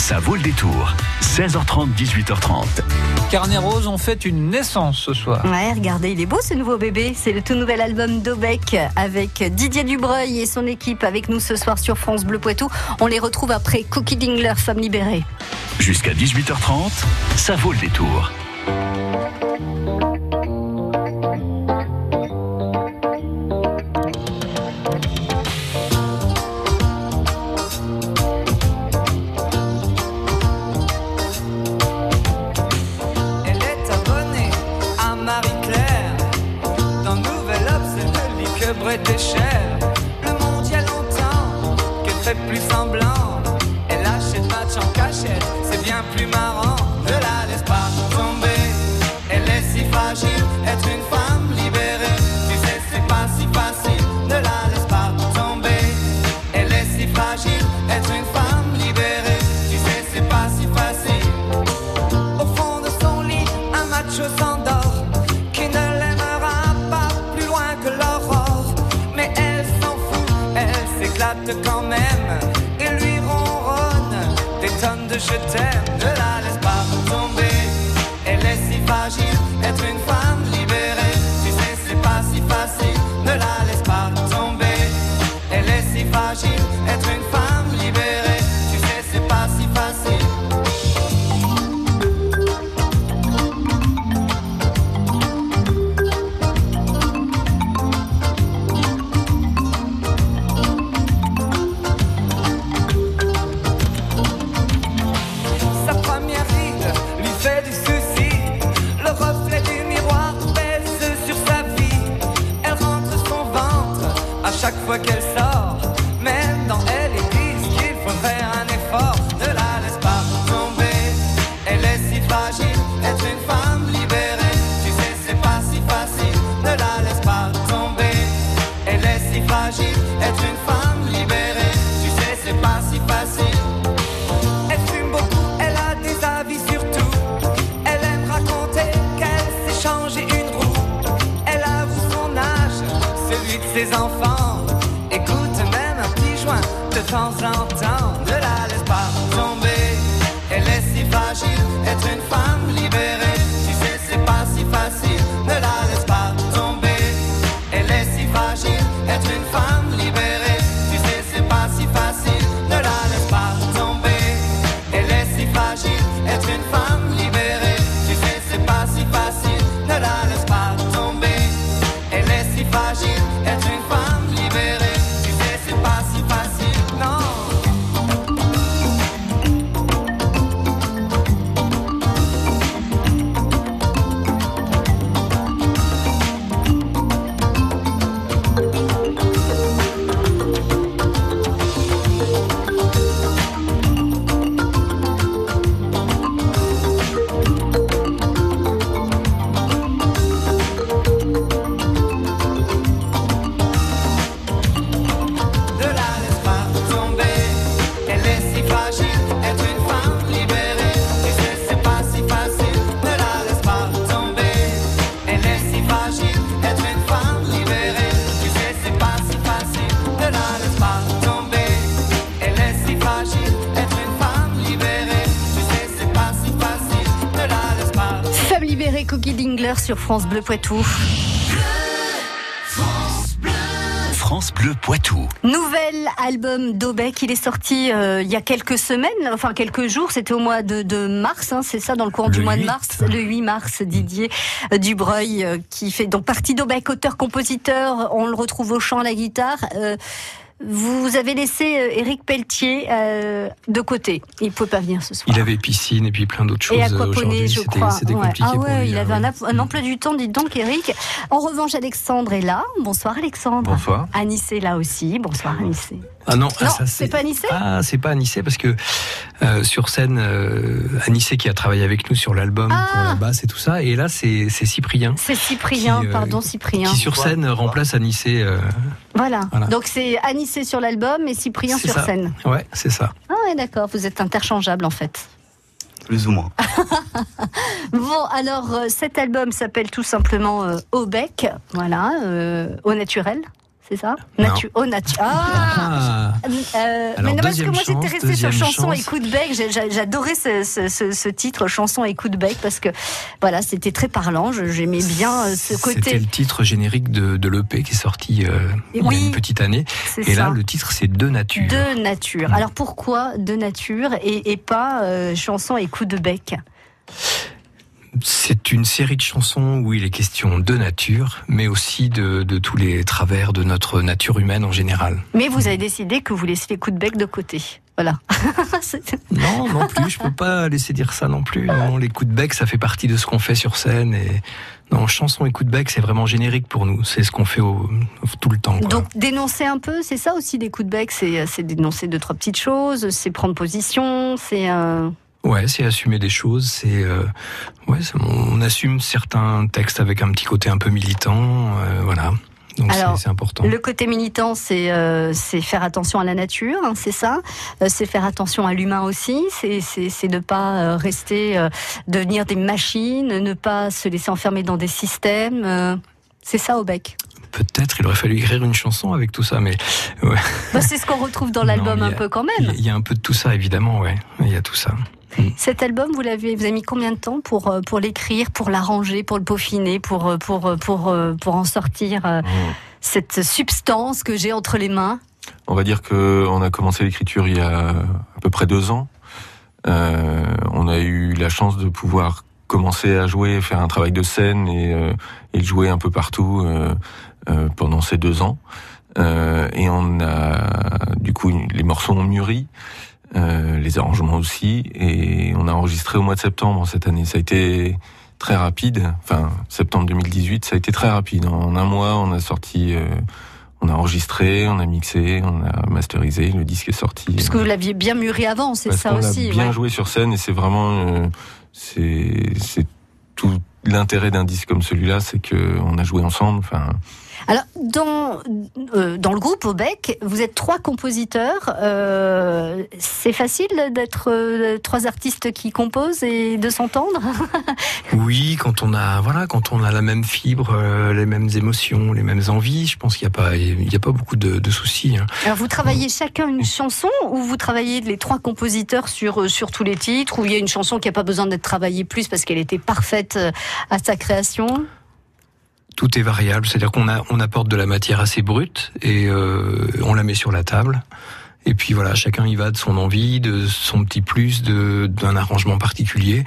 Ça vaut le détour. 16h30, 18h30. Carnet Rose, on fait une naissance ce soir. Ouais, regardez, il est beau ce nouveau bébé. C'est le tout nouvel album d'Aubec avec Didier Dubreuil et son équipe avec nous ce soir sur France Bleu Poitou. On les retrouve après Cookie Dingler, Femme libérée. Jusqu'à 18h30, ça vaut le détour. Plus semblant. Elle achète match en cachette, c'est bien plus marrant. Ne la laisse pas tomber, elle est si fragile. Être une femme libérée, je t'aime. France Bleu Poitou. France Bleu Poitou. Nouvel album d'Aubec, il est sorti euh, il y a quelques semaines, enfin quelques jours, c'était au mois de, de mars, hein, c'est ça, dans le courant Le du mois de 8. mars, le 8 mars, Didier euh, Dubreuil, euh, qui fait donc partie d'Aubec, auteur-compositeur, on le retrouve au chant, à la guitare. Euh, vous avez laissé euh, Éric Pelletier euh, de côté, il ne pouvait pas venir ce soir. Il avait piscine et puis plein d'autres choses Et euh, aquaponie, aujourd'hui. je crois. c'était Ouais. compliqué ah pour ouais, lui. il euh, avait un, un emploi du temps, dites donc, Eric. En revanche, Alexandre est là. Bonsoir, Alexandre. Bonsoir. Anis est là aussi. Bonsoir, Anis. Ah non, ah, Non, c'est pas Anissé Ah, c'est pas Anissé parce que euh, sur scène, euh, Anissé qui a travaillé avec nous sur l'album Ah. pour la basse et tout ça, et là c'est c'est Cyprien. C'est Cyprien, Qui, euh, pardon, Cyprien. Qui sur scène remplace Anissé. euh, Voilà. Voilà. Donc c'est Anissé sur l'album et Cyprien sur ça. scène. Ouais, c'est ça. Ah ouais, d'accord. Vous êtes interchangeables en fait. Plus ou moins. Bon, alors euh, cet album s'appelle tout simplement euh, Au bec, voilà, euh, au naturel. C'est ça. Natu- Oh, natu- Ah Ah, Euh, Alors, mais non, parce que moi j'étais restée sur chanson et coup de bec. J'adorais ce, ce- ce- ce titre, chanson et coup de bec, parce que voilà, c'était très parlant. J'aimais bien euh, ce C'était côté. le titre générique de, de l'EP qui est sorti euh, il y a une petite année. Et ça. là, le titre, c'est De Nature. De nature. Mm. Alors pourquoi de nature et, et pas euh, chanson et coup de bec? C'est une série de chansons où il est question de nature, mais aussi de, de tous les travers de notre nature humaine en général. Mais vous avez décidé que vous laissez les coups de bec de côté. Voilà. Non, non plus, je peux pas laisser dire ça non plus. Non, les coups de bec, ça fait partie de ce qu'on fait sur scène. Et non, chanson et coups de bec, c'est vraiment générique pour nous. C'est ce qu'on fait au, tout le temps. quoi. Donc dénoncer un peu, c'est ça aussi des coups de bec, c'est c'est dénoncer deux trois petites choses, c'est prendre position, c'est euh, Ouais, c'est assumer des choses. C'est euh, ouais, on assume certains textes avec un petit côté un peu militant. euh, voilà. Donc c'est important. Le côté militant, c'est euh, c'est faire attention à la nature, hein, c'est ça. Euh, c'est faire attention à l'humain aussi. C'est c'est c'est ne pas euh, rester euh, devenir des machines, ne pas se laisser enfermer dans des systèmes. euh, c'est ça au bec. Peut-être il aurait fallu écrire une chanson avec tout ça, mais Bah, c'est ce qu'on retrouve dans l'album un peu quand même. il y a un peu de tout ça évidemment, ouais. Il y a tout ça. Cet album, vous l'avez, vous avez mis combien de temps pour euh, pour l'écrire, pour l'arranger, pour le peaufiner, pour euh, pour euh, pour pour en sortir euh, cette substance que j'ai entre les mains? On va dire que on a commencé l'écriture il y a à peu près deux ans. Euh, on a eu la chance de pouvoir commencer à jouer, faire un travail de scène et, euh, et jouer un peu partout euh, pendant ces deux ans. Euh, et on a du coup les morceaux ont mûri, euh, les arrangements aussi, et on a enregistré au mois de septembre cette année. Ça a été très rapide. Enfin, septembre 2018, ça a été très rapide. En un mois, on a sorti. euh, on a enregistré, on a mixé, on a masterisé, le disque est sorti. Parce que vous l'aviez bien mûri avant, c'est ça aussi. a bien ouais. joué sur scène et c'est vraiment euh, c'est c'est tout l'intérêt d'un disque comme celui-là, c'est que on a joué ensemble. Enfin, Alors, dans, euh, dans le groupe au bec, vous êtes trois compositeurs. Euh, c'est facile d'être euh, trois artistes qui composent et de s'entendre Oui, quand on a voilà, quand on a la même fibre, les mêmes émotions, les mêmes envies, je pense qu'il n'y a pas il y a pas beaucoup de, de soucis. hein. Alors, vous travaillez chacun une chanson ou vous travaillez les trois compositeurs sur, sur tous les titres ou il y a une chanson qui n'a pas besoin d'être travaillée plus parce qu'elle était parfaite à sa création? Tout est variable, c'est-à-dire qu'on a on apporte de la matière assez brute et euh, on la met sur la table. Et puis voilà, chacun y va de son envie, de son petit plus, de d'un arrangement particulier,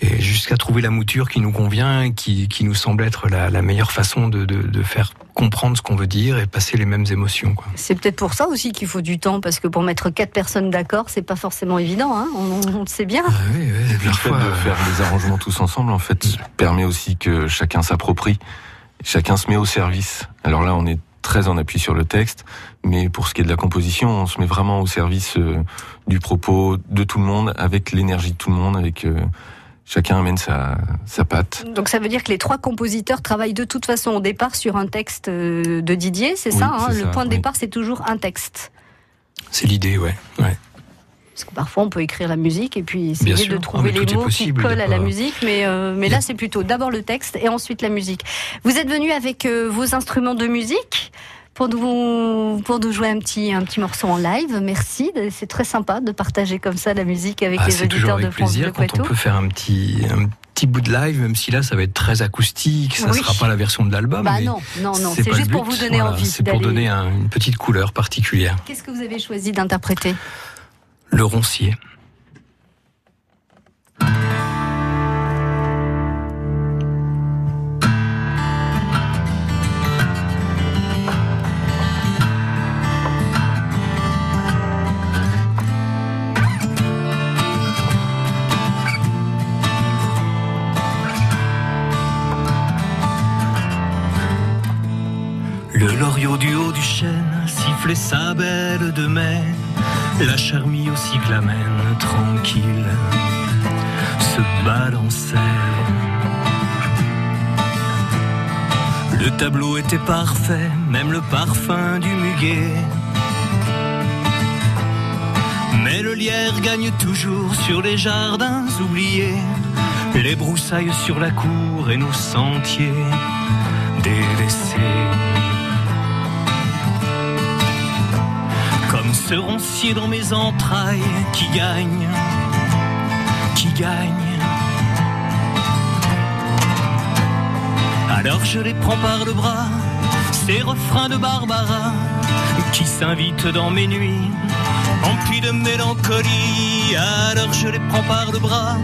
et jusqu'à trouver la mouture qui nous convient, et qui, qui nous semble être la, la meilleure façon de, de, de faire comprendre ce qu'on veut dire et passer les mêmes émotions. Quoi. C'est peut-être pour ça aussi qu'il faut du temps parce que pour mettre quatre personnes d'accord, c'est pas forcément évident. Hein on, on le sait bien. Ah oui, oui, le fait parfois, de faire les arrangements tous ensemble, en fait, permet aussi que chacun s'approprie, chacun se met au service. Alors là, on est très en appui sur le texte, mais pour ce qui est de la composition, on se met vraiment au service euh, du propos de tout le monde, avec l'énergie de tout le monde, avec euh, chacun amène sa, sa patte. Donc ça veut dire que les trois compositeurs travaillent de toute façon au départ sur un texte euh, de Didier, c'est Oui, ça hein? Le ça, point de oui. départ, c'est toujours un texte. c'est l'idée, ouais. ouais. Parce que parfois on peut écrire la musique et puis essayer sûr. de Ah, trouver les mots possible, qui collent à la musique, mais, euh, mais là c'est plutôt d'abord le texte et ensuite la musique. Vous êtes venu avec euh, vos instruments de musique pour nous, pour nous jouer un petit, un petit morceau en live. Merci, c'est très sympa de partager comme ça la musique avec Ah, les auditeurs de France plaisir Bleu quand on peut faire un petit, un petit bout de live, même si là ça va être très acoustique, ça Oui. sera pas la version de l'album. Bah non, non, non, c'est juste pour vous donner Voilà, envie C'est pour donner un- une petite couleur particulière. Qu'est-ce que vous avez choisi d'interpréter? Le roncier. Le loriot du haut du chêne sifflait sa belle de mai, la charmille au cyclamène tranquille se balançait. Le tableau était parfait, même le parfum du muguet. Mais le lierre gagne toujours sur les jardins oubliés, les broussailles sur la cour et nos sentiers ce roncier dans mes entrailles qui gagne, qui gagne. Alors je les prends par le bras, ces refrains de Barbara qui s'invitent dans mes nuits, emplis de mélancolie. Alors je les prends par le bras,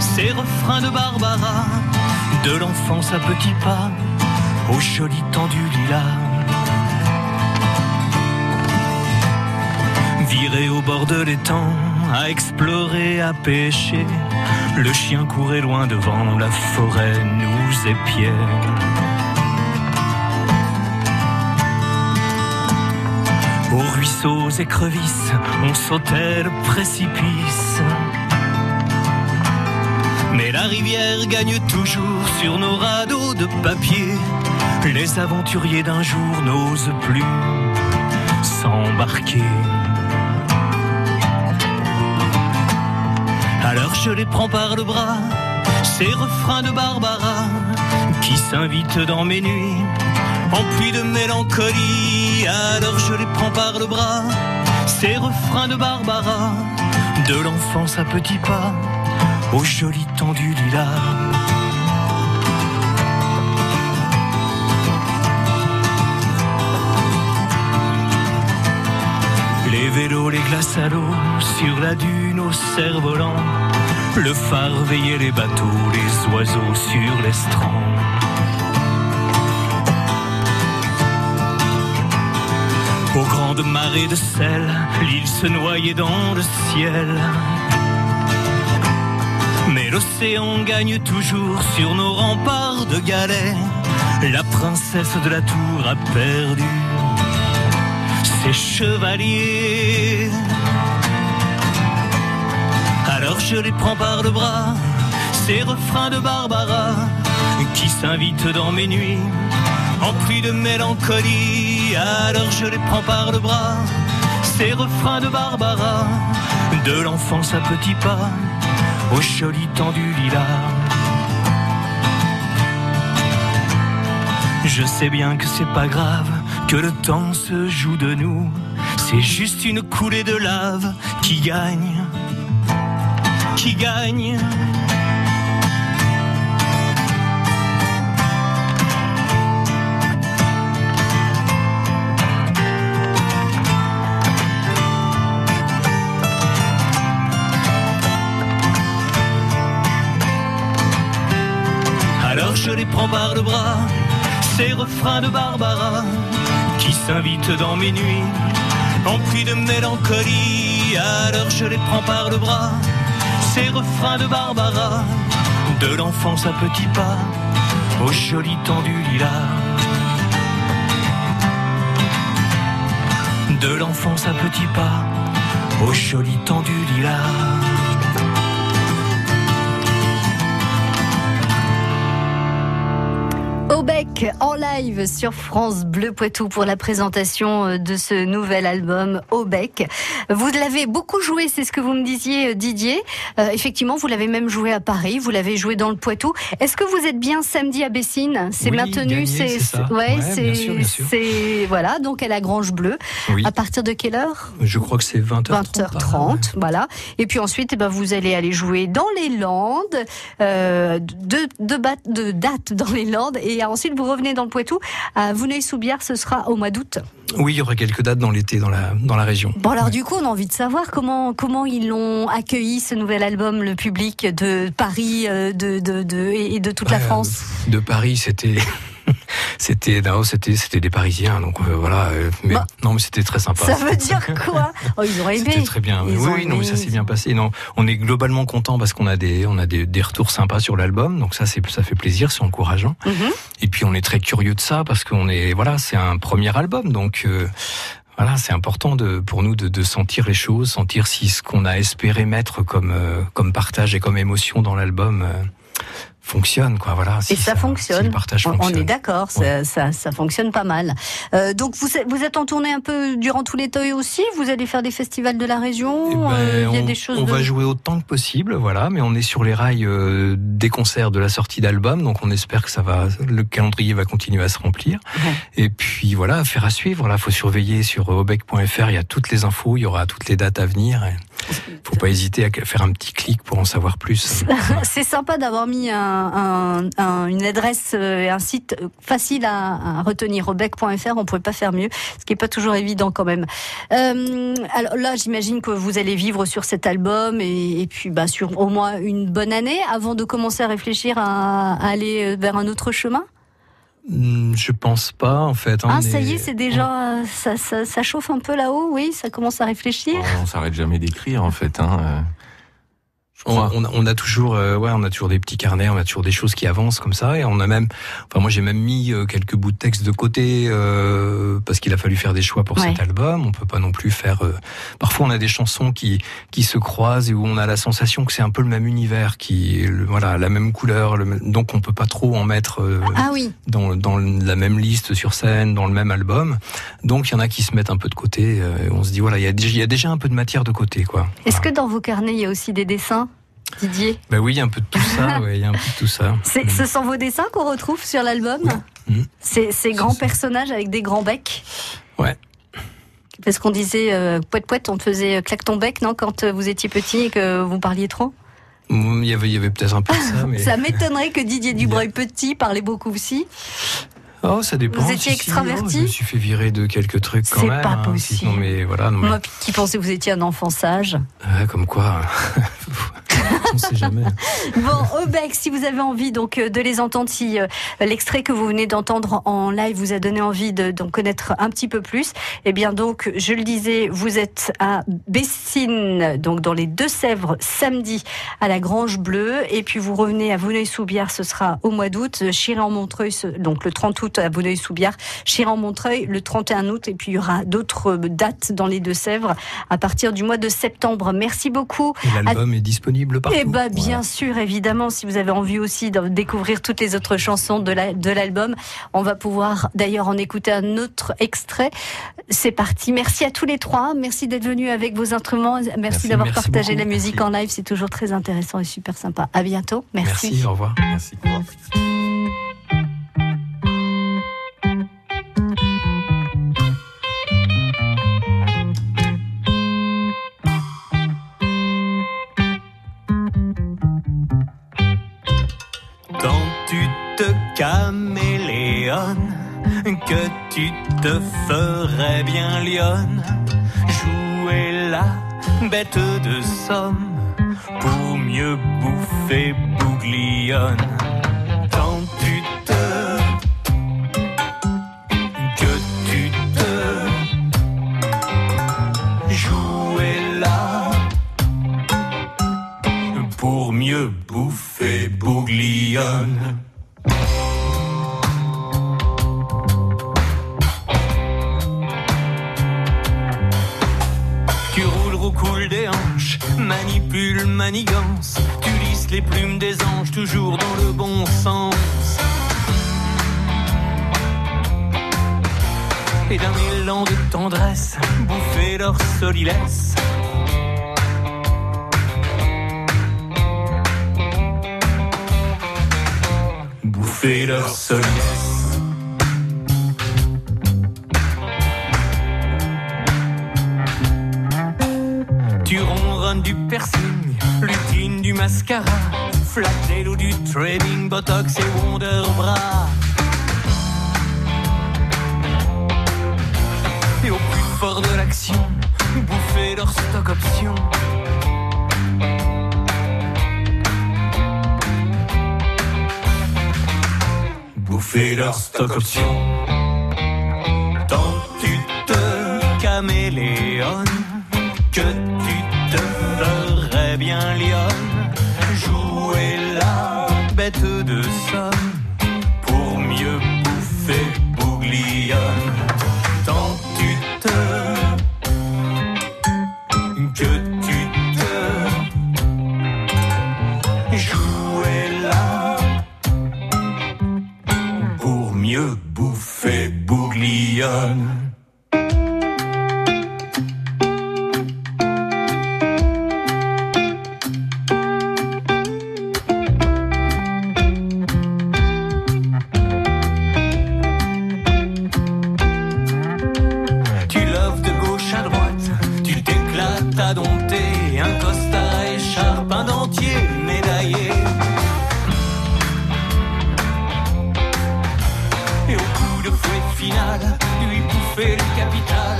ces refrains de Barbara, de l'enfance à petits pas, au joli tendu lilas. Viré au bord de l'étang, à explorer, à pêcher. Le chien courait loin devant, la forêt nous épiait. Aux ruisseaux et crevisses, on sautait le précipice. Mais la rivière gagne toujours sur nos radeaux de papier. Les aventuriers d'un jour n'osent plus s'embarquer. Alors je les prends par le bras, ces refrains de Barbara qui s'invitent dans mes nuits, emplis de mélancolie. Alors je les prends par le bras, ces refrains de Barbara, de l'enfance à petits pas, au joli tendu lilas. Les glaces à l'eau, sur la dune au cerf-volant. Le phare veillait les bateaux, les oiseaux sur l'estran. Aux grandes marées de sel, l'île se noyait dans le ciel. Mais l'océan gagne toujours sur nos remparts de galets. La princesse de la tour a perdu ses chevaliers. Je les prends par le bras, ces refrains de Barbara qui s'invitent dans mes nuits, emplis de mélancolie. Alors je les prends par le bras, ces refrains de Barbara, de l'enfance à petits pas, au joli tendu lilas. Je sais bien que c'est pas grave, que le temps se joue de nous. C'est juste une coulée de lave qui gagne, qui gagne. Alors je les prends par le bras, ces refrains de Barbara qui s'invitent dans mes nuits, emplis de mélancolie. Alors je les prends par le bras, ces refrains de Barbara, de l'enfance à petits pas, au joli tendu lilas. De l'enfance à petits pas, au joli tendu lilas. En live sur France Bleu Poitou pour la présentation euh, de ce nouvel album Aubec. Vous l'avez beaucoup joué, c'est ce que vous me disiez euh, Didier. Euh, effectivement, vous l'avez même joué à Paris, vous l'avez joué dans le Poitou. Est-ce que vous êtes bien samedi à Bessines? C'est Oui, maintenu, c'est ouais, Ouais, c'est voilà, donc à la Grange Bleue. Oui. À partir de quelle heure? Je crois que c'est 20h30. 20h30, voilà. Et puis ensuite, eh ben, vous allez aller jouer dans les Landes, euh, deux, deux bat- deux dates dans les Landes, et ensuite vous revenez dans le Poitou. À Vouneuil-sous-Biard, ce sera au mois d'août. Oui, il y aura quelques dates dans l'été dans la, dans la région. Bon, alors du coup, on a envie de savoir comment comment ils l'ont accueilli ce nouvel album, le public de Paris, euh, de, de, de et de toute la France. De Paris, c'était. C'était c'était c'était des Parisiens donc euh, voilà euh, mais Bah, non mais c'était très sympa. Ça veut dire quoi Oh, ils auraient aimé. C'était très bien. Ils oui, oui, non, mais ça s'est bien passé. Non, on est globalement content parce qu'on a des, on a des, des retours sympas sur l'album. Donc ça, c'est, ça fait plaisir, c'est encourageant. Mhm. Et puis on est très curieux de ça parce qu'on est, voilà, c'est un premier album, donc. euh, voilà, c'est important de, pour nous de, de sentir les choses, sentir si ce qu'on a espéré mettre comme, euh, comme partage et comme émotion dans l'album, euh, fonctionne, quoi. Voilà. Et ça, fonctionne. Si le partage On- est d'accord, ça, ça, ça fonctionne pas mal. Euh, donc vous, êtes- vous êtes en tournée un peu durant tout l'été aussi? Vous allez faire des festivals de la région Eh ben, Euh, Il y a on, des choses on de... va jouer autant que possible, voilà, mais on est sur les rails euh, des concerts de la sortie d'album, donc on espère que ça va, le calendrier va continuer à se remplir. Ouais. Et puis voilà, affaire à suivre. Là, faut surveiller sur obec.fr. Il y a toutes les infos, il y aura toutes les dates à venir. Et faut pas hésiter à faire un petit clic pour en savoir plus. C'est sympa d'avoir mis un, un- un- une adresse euh, et un site facile à, à retenir. Obec.fr, on pouvait pas faire mieux, ce qui est pas toujours évident quand même. Euh, alors là, j'imagine que vous allez vivre sur cet album et, puis bah, sur au moins une bonne année avant de commencer à réfléchir à aller vers un autre chemin? Hmm, Je pense pas, en fait. hein, Ah, on ça y est- est, c'est déjà, euh, ça, ça, ça chauffe un peu là-haut, oui, ça commence à réfléchir. On s'arrête jamais d'écrire en fait. Hein. On, on a, on a toujours, euh, ouais, on a toujours des petits carnets, on a toujours des choses qui avancent comme ça, et on a même, enfin moi j'ai même mis euh, quelques bouts de texte de côté euh, parce qu'il a fallu faire des choix pour Ouais. cet album. On peut pas non plus faire. euh, Parfois on a des chansons qui qui se croisent et où on a la sensation que c'est un peu le même univers, qui, le- voilà, la même couleur, le donc on peut pas trop en mettre euh, Ah oui, dans dans la même liste sur scène, dans le même album. Donc il y en a qui se mettent un peu de côté. euh, et on se dit voilà, il y a, y a déjà un peu de matière de côté, quoi. est-ce Voilà. que dans vos carnets il y a aussi des dessins, Didier Ben oui, il y a un peu de tout ça, ouais, il y a un peu de tout ça. C'est- Ce sont vos dessins qu'on retrouve sur l'album Mhm. Ces, ces grands C'est personnages avec des grands becs Ouais. Parce qu'on disait, euh, poète poète, on te faisait euh, claque ton bec, non, quand euh, vous étiez petit et que vous parliez trop Mm, Il y avait, il y avait peut-être un peu de ça, mais Ça m'étonnerait que Didier Dubreuil petit parlait beaucoup aussi. oh, ça dépend. Vous étiez Si, si, extraverti oh, Je me suis fait virer de quelques trucs quand C'est même. pas hein, possible. sinon, mais voilà, non, mais- Moi qui pensais que vous étiez un enfant sage. Ouais, comme quoi. On sait jamais. Bon, Obec, si vous avez envie donc euh, de les entendre, si euh, l'extrait que vous venez d'entendre en live vous a donné envie de- d'en connaître un petit peu plus, eh bien donc, je le disais, vous êtes à Bessines, donc dans les Deux-Sèvres, samedi à la Grange Bleue, et puis vous revenez à Vouneuil-sous-Biard, ce sera au mois d'août, Chiré-en-Montreuil, ce- donc le 30 août à Vouneuil-sous-Biard, Chiré-en-Montreuil le 31 août, et puis il y aura d'autres dates dans les Deux-Sèvres à partir du mois de septembre. Merci beaucoup. L'album est disponible partout. Eh ben, bien Voilà. sûr, évidemment, si vous avez envie aussi de découvrir toutes les autres chansons de la- de l'album, on va pouvoir d'ailleurs en écouter un autre extrait. C'est parti. Merci à tous les trois. Merci d'être venus avec vos instruments. Merci, Merci, d'avoir partagé beaucoup. la musique Merci. en live. C'est toujours très intéressant et super sympa. À bientôt. Merci. Merci, au revoir. Merci. Quand te caméléonnes, que tu te ferais bien lionne, jouer la bête de somme pour mieux bouffer bouglionne. Quand tu te que tu te jouer là pour mieux bouffer bouglionne. Manipule, manigance. Tu lisses les plumes des anges, toujours dans le bon sens. Et d'un élan de tendresse, bouffer leur solilès. Bouffer leur solilès. Du piercing, lutine du mascara, flatter l'eau du trading, botox et wonder bra. Et au plus fort de l'action, bouffer leur stock option. Bouffer leur stock option. Tant tu te caméléonnes que tu te ferais bien lionne, jouer la bête de somme capital.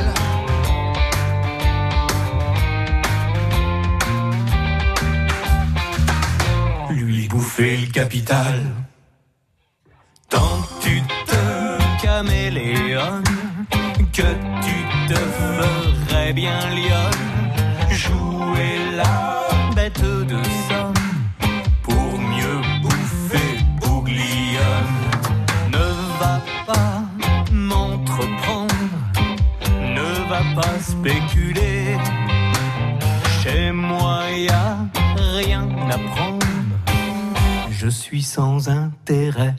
Lui bouffer le capital. Tant tu te caméléonnes que tu te ferais bien lionne. Jouer la pas spéculer. Chez moi y a rien à prendre, je suis sans intérêt.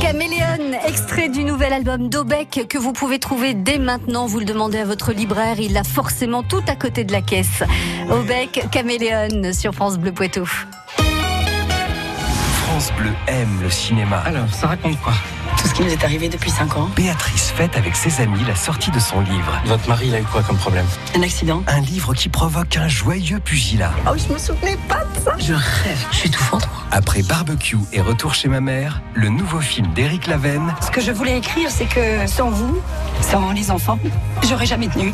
Caméléon, extrait du nouvel album d'Aubec que vous pouvez trouver dès maintenant. Vous le demandez à votre libraire, il l'a forcément tout à côté de la caisse. Aubec, Caméléon sur France Bleu Poitou. France Bleu aime le cinéma. Alors, ça raconte quoi? Tout ce qui nous est arrivé depuis 5 ans. Béatrice fête avec ses amis la sortie de son livre. Votre mari, il a eu quoi comme problème Un accident. Un livre qui provoque un joyeux pugilat. Oh, je me souvenais pas de ça. Je rêve. Je suis étouffante. moi. Après Barbecue et Retour chez ma mère, le nouveau film d'Éric Lavenne Ce que je voulais écrire, c'est que sans vous, sans les enfants, j'aurais jamais tenu.